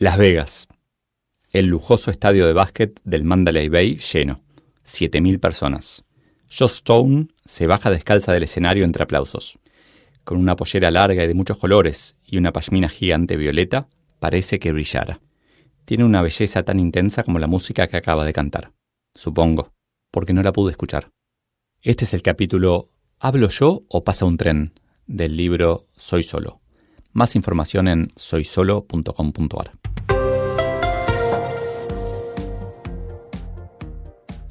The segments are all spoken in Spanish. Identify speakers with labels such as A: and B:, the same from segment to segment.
A: Las Vegas. El lujoso estadio de básquet del Mandalay Bay lleno. 7.000 personas. Joss Stone se baja descalza del escenario entre aplausos. Con una pollera larga y de muchos colores y una pashmina gigante violeta, parece que brillara. Tiene una belleza tan intensa como la música que acaba de cantar. Supongo, porque no la pude escuchar. Este es el capítulo ¿Hablo yo o pasa un tren? del libro Soy Solo. Más información en soysolo.com.ar.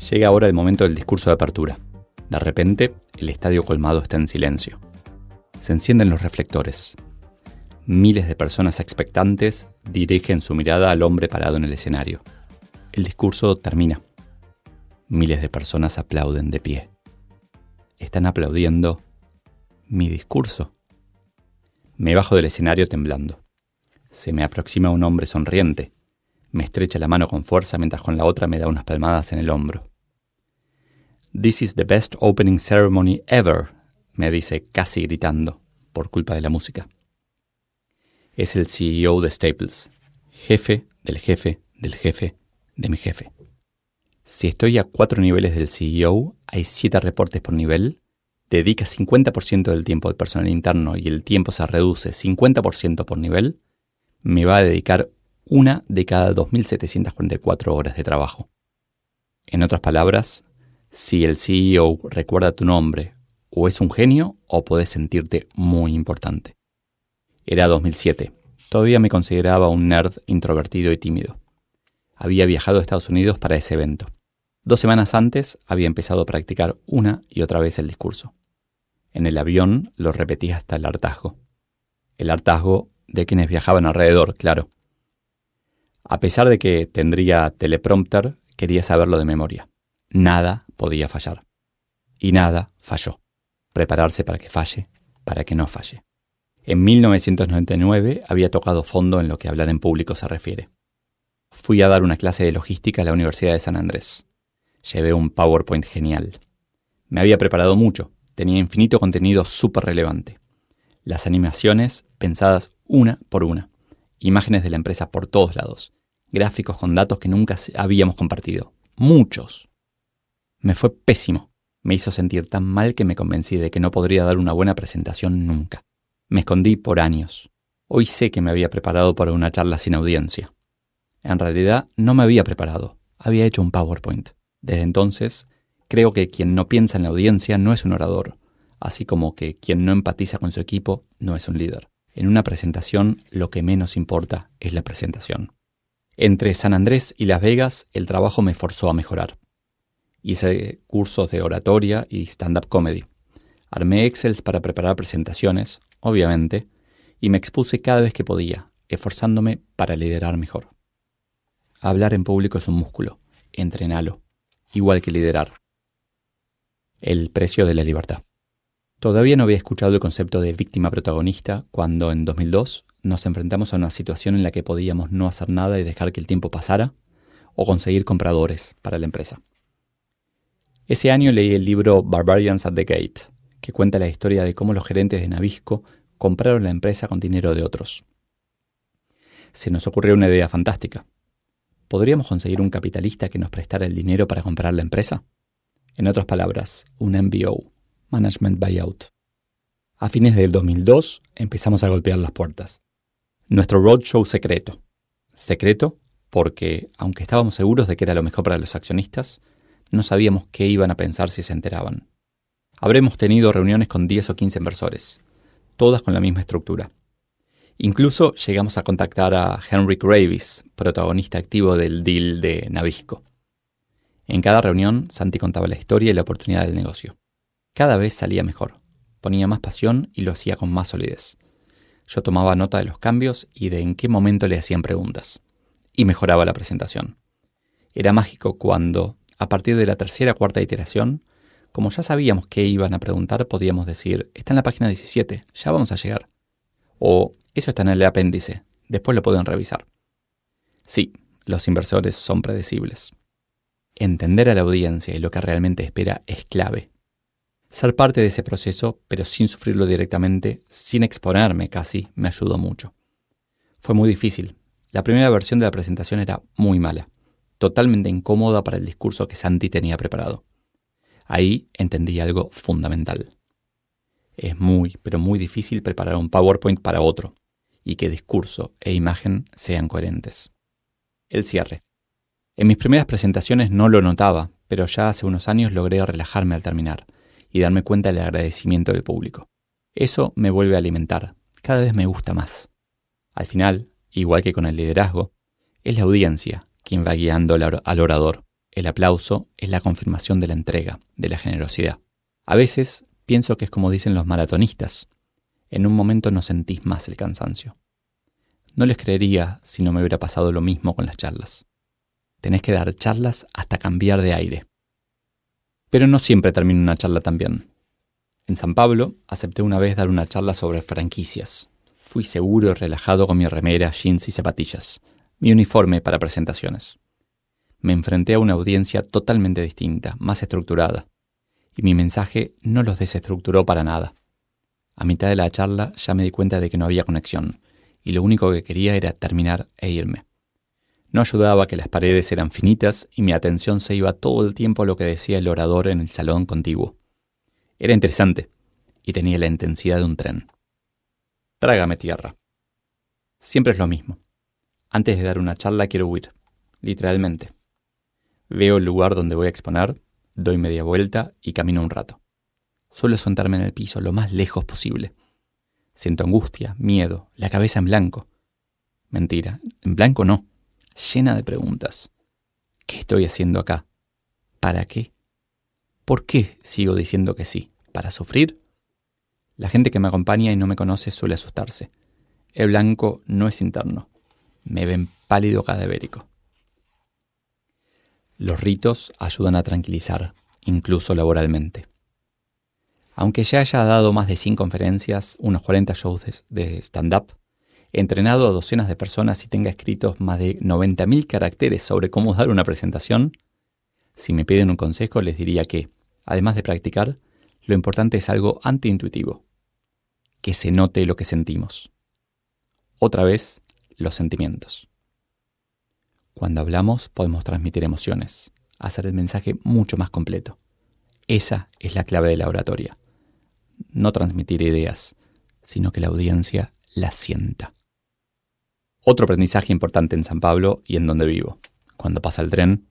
A: Llega ahora el momento del discurso de apertura. De repente, el estadio colmado está en silencio. Se encienden los reflectores. Miles de personas expectantes dirigen su mirada al hombre parado en el escenario. El discurso termina. Miles de personas aplauden de pie. Están aplaudiendo mi discurso. Me bajo del escenario temblando. Se me aproxima un hombre sonriente. Me estrecha la mano con fuerza mientras con la otra me da unas palmadas en el hombro. This is the best opening ceremony ever, me dice casi gritando, por culpa de la música. Es el CEO de Staples, jefe del jefe del jefe de mi jefe. Si estoy a cuatro niveles del CEO, hay siete reportes por nivel, dedica 50% del tiempo del personal interno y el tiempo se reduce 50% por nivel, me va a dedicar una de cada 2.744 horas de trabajo. En otras palabras, si el CEO recuerda tu nombre, o es un genio o puedes sentirte muy importante. Era 2007. Todavía me consideraba un nerd introvertido y tímido. Había viajado a Estados Unidos para ese evento. Dos semanas antes había empezado a practicar una y otra vez el discurso. En el avión lo repetí hasta el hartazgo. El hartazgo de quienes viajaban alrededor, claro. A pesar de que tendría teleprompter, quería saberlo de memoria. Nada podía fallar. Y nada falló. Prepararse para que falle, para que no falle. En 1999 había tocado fondo en lo que hablar en público se refiere. Fui a dar una clase de logística a la Universidad de San Andrés. Llevé un PowerPoint genial. Me había preparado mucho, tenía infinito contenido súper relevante. Las animaciones pensadas una por una. Imágenes de la empresa por todos lados. Gráficos con datos que nunca habíamos compartido. Muchos. Me fue pésimo. Me hizo sentir tan mal que me convencí de que no podría dar una buena presentación nunca. Me escondí por años. Hoy sé que me había preparado para una charla sin audiencia. En realidad no me había preparado, había hecho un PowerPoint. Desde entonces, creo que quien no piensa en la audiencia no es un orador, así como que quien no empatiza con su equipo no es un líder. En una presentación lo que menos importa es la presentación. Entre San Andrés y Las Vegas el trabajo me forzó a mejorar. Hice cursos de oratoria y stand-up comedy. Armé Excels para preparar presentaciones, obviamente, y me expuse cada vez que podía, esforzándome para liderar mejor. Hablar en público es un músculo, entrenalo, igual que liderar. El precio de la libertad. Todavía no había escuchado el concepto de víctima protagonista cuando en 2002 nos enfrentamos a una situación en la que podíamos no hacer nada y dejar que el tiempo pasara o conseguir compradores para la empresa. Ese año leí el libro Barbarians at the Gate, que cuenta la historia de cómo los gerentes de Navisco compraron la empresa con dinero de otros. Se nos ocurrió una idea fantástica. ¿Podríamos conseguir un capitalista que nos prestara el dinero para comprar la empresa? En otras palabras, un MBO, Management Buyout. A fines del 2002 empezamos a golpear las puertas. Nuestro roadshow secreto. Secreto porque, aunque estábamos seguros de que era lo mejor para los accionistas, no sabíamos qué iban a pensar si se enteraban. Habremos tenido reuniones con 10 o 15 inversores, todas con la misma estructura. Incluso llegamos a contactar a Henry Gravis, protagonista activo del deal de Navisco. En cada reunión, Santi contaba la historia y la oportunidad del negocio. Cada vez salía mejor, ponía más pasión y lo hacía con más solidez. Yo tomaba nota de los cambios y de en qué momento le hacían preguntas. Y mejoraba la presentación. Era mágico cuando, a partir de la tercera o cuarta iteración, como ya sabíamos qué iban a preguntar, podíamos decir, está en la página 17, ya vamos a llegar. O, eso está en el apéndice, después lo pueden revisar. Sí, los inversores son predecibles. Entender a la audiencia y lo que realmente espera es clave. Ser parte de ese proceso, pero sin sufrirlo directamente, sin exponerme casi, me ayudó mucho. Fue muy difícil, La primera versión de la presentación era muy mala, totalmente incómoda para el discurso que Santi tenía preparado. Ahí entendí algo fundamental. Es muy, pero muy difícil preparar un PowerPoint para otro y que discurso e imagen sean coherentes. El cierre. En mis primeras presentaciones no lo notaba, pero ya hace unos años logré relajarme al terminar y darme cuenta del agradecimiento del público. Eso me vuelve a alimentar, cada vez me gusta más. Al final, igual que con el liderazgo, es la audiencia quien va guiando al orador. El aplauso es la confirmación de la entrega, de la generosidad. A veces pienso que es como dicen los maratonistas. En un momento no sentís más el cansancio. No les creería si no me hubiera pasado lo mismo con las charlas. Tenés que dar charlas hasta cambiar de aire. Pero no siempre termina una charla tan bien. En San Pablo acepté una vez dar una charla sobre franquicias. Fui seguro y relajado con mi remera, jeans y zapatillas, mi uniforme para presentaciones. Me enfrenté a una audiencia totalmente distinta, más estructurada, y mi mensaje no los desestructuró para nada. A mitad de la charla ya me di cuenta de que no había conexión, y lo único que quería era terminar e irme. No ayudaba que las paredes eran finitas y mi atención se iba todo el tiempo a lo que decía el orador en el salón contiguo. Era interesante, y tenía la intensidad de un tren. Trágame tierra. Siempre es lo mismo. Antes de dar una charla quiero huir, literalmente. Veo el lugar donde voy a exponer Doy media vuelta y camino un rato. Suelo sentarme en el piso lo más lejos posible. Siento angustia, miedo, la cabeza en blanco. Mentira, en blanco no, llena de preguntas. ¿Qué estoy haciendo acá? ¿Para qué? ¿Por qué sigo diciendo que sí? ¿Para sufrir? La gente que me acompaña y no me conoce suele asustarse. El blanco no es interno. Me ven pálido cadavérico. Los ritos ayudan a tranquilizar, incluso laboralmente. Aunque ya haya dado más de 100 conferencias, unos 40 shows de stand-up, entrenado a docenas de personas y tenga escritos más de 90.000 caracteres sobre cómo dar una presentación, si me piden un consejo les diría que, además de practicar, lo importante es algo antiintuitivo, que se note lo que sentimos. Otra vez, los sentimientos. Cuando hablamos podemos transmitir emociones, hacer el mensaje mucho más completo. Esa es la clave de la oratoria. No transmitir ideas, sino que la audiencia la sienta. Otro aprendizaje importante en San Pablo y en donde vivo. Cuando pasa el tren,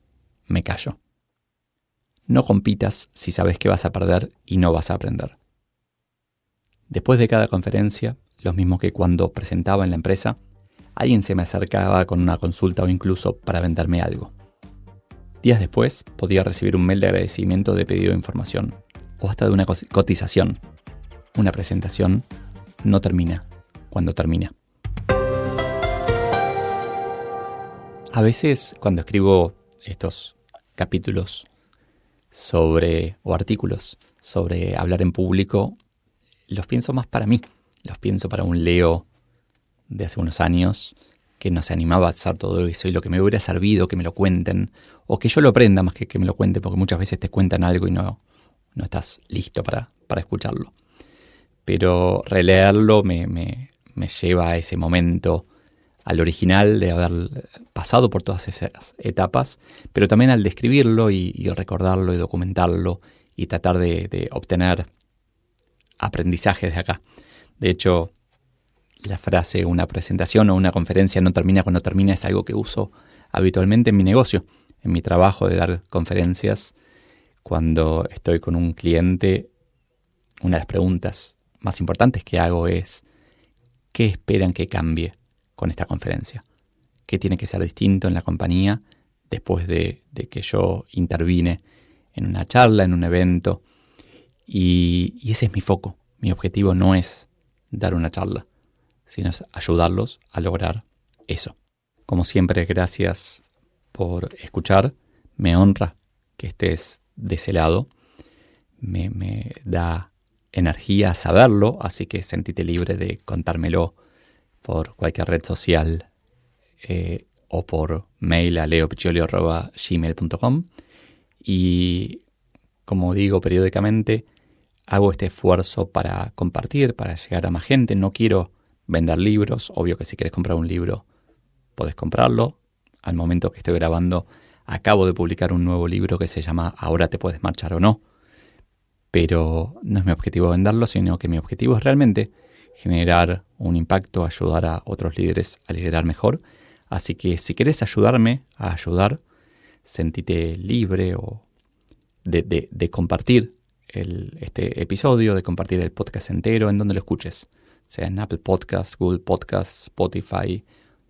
A: me callo. No compitas si sabes que vas a perder y no vas a aprender. Después de cada conferencia, lo mismo que cuando presentaba en la empresa, alguien se me acercaba con una consulta o incluso para venderme algo. Días después podía recibir un mail de agradecimiento de pedido de información o hasta de una cotización. Una presentación no termina cuando termina. A veces cuando escribo estos capítulos sobre o artículos sobre hablar en público, los pienso más para mí, los pienso para un Leo de hace unos años que no se animaba a hacer todo eso y lo que me hubiera servido que me lo cuenten o que yo lo aprenda más que que me lo cuenten porque muchas veces te cuentan algo y no, no estás listo para, para escucharlo. Pero releerlo me, me, me lleva a ese momento, al original de haber pasado por todas esas etapas, pero también al describirlo y, recordarlo y documentarlo y tratar de, de obtener aprendizajes de acá. De hecho, la frase una presentación o una conferencia no termina cuando termina es algo que uso habitualmente en mi negocio, en mi trabajo de dar conferencias. Cuando estoy con un cliente, una de las preguntas más importantes que hago es, ¿qué esperan que cambie con esta conferencia? ¿Qué tiene que ser distinto en la compañía después de, que yo intervine en una charla, en un evento? y ese es mi foco. Mi objetivo no es dar una charla sino ayudarlos a lograr eso. Como siempre, gracias por escuchar. Me honra que estés de ese lado. Me, da energía saberlo, así que sentite libre de contármelo por cualquier red social eh, o por mail a leopiccioli.gmail.com y como digo periódicamente, hago este esfuerzo para compartir, para llegar a más gente. No quiero vender libros. Obvio que si quieres comprar un libro podés comprarlo. Al momento que estoy grabando, acabo de publicar un nuevo libro que se llama Ahora te puedes marchar o no. Pero no es mi objetivo venderlo, sino que mi objetivo es realmente generar un impacto, ayudar a otros líderes a liderar mejor. Así que si quieres ayudarme a ayudar, sentite libre o de, compartir este episodio, de compartir el podcast entero en donde lo escuches, sea en Apple Podcasts, Google Podcasts, Spotify,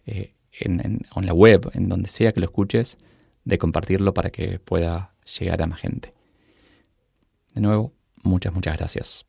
A: eh, en, en la web, en donde sea que lo escuches, de compartirlo para que pueda llegar a más gente. De nuevo, muchas, muchas gracias.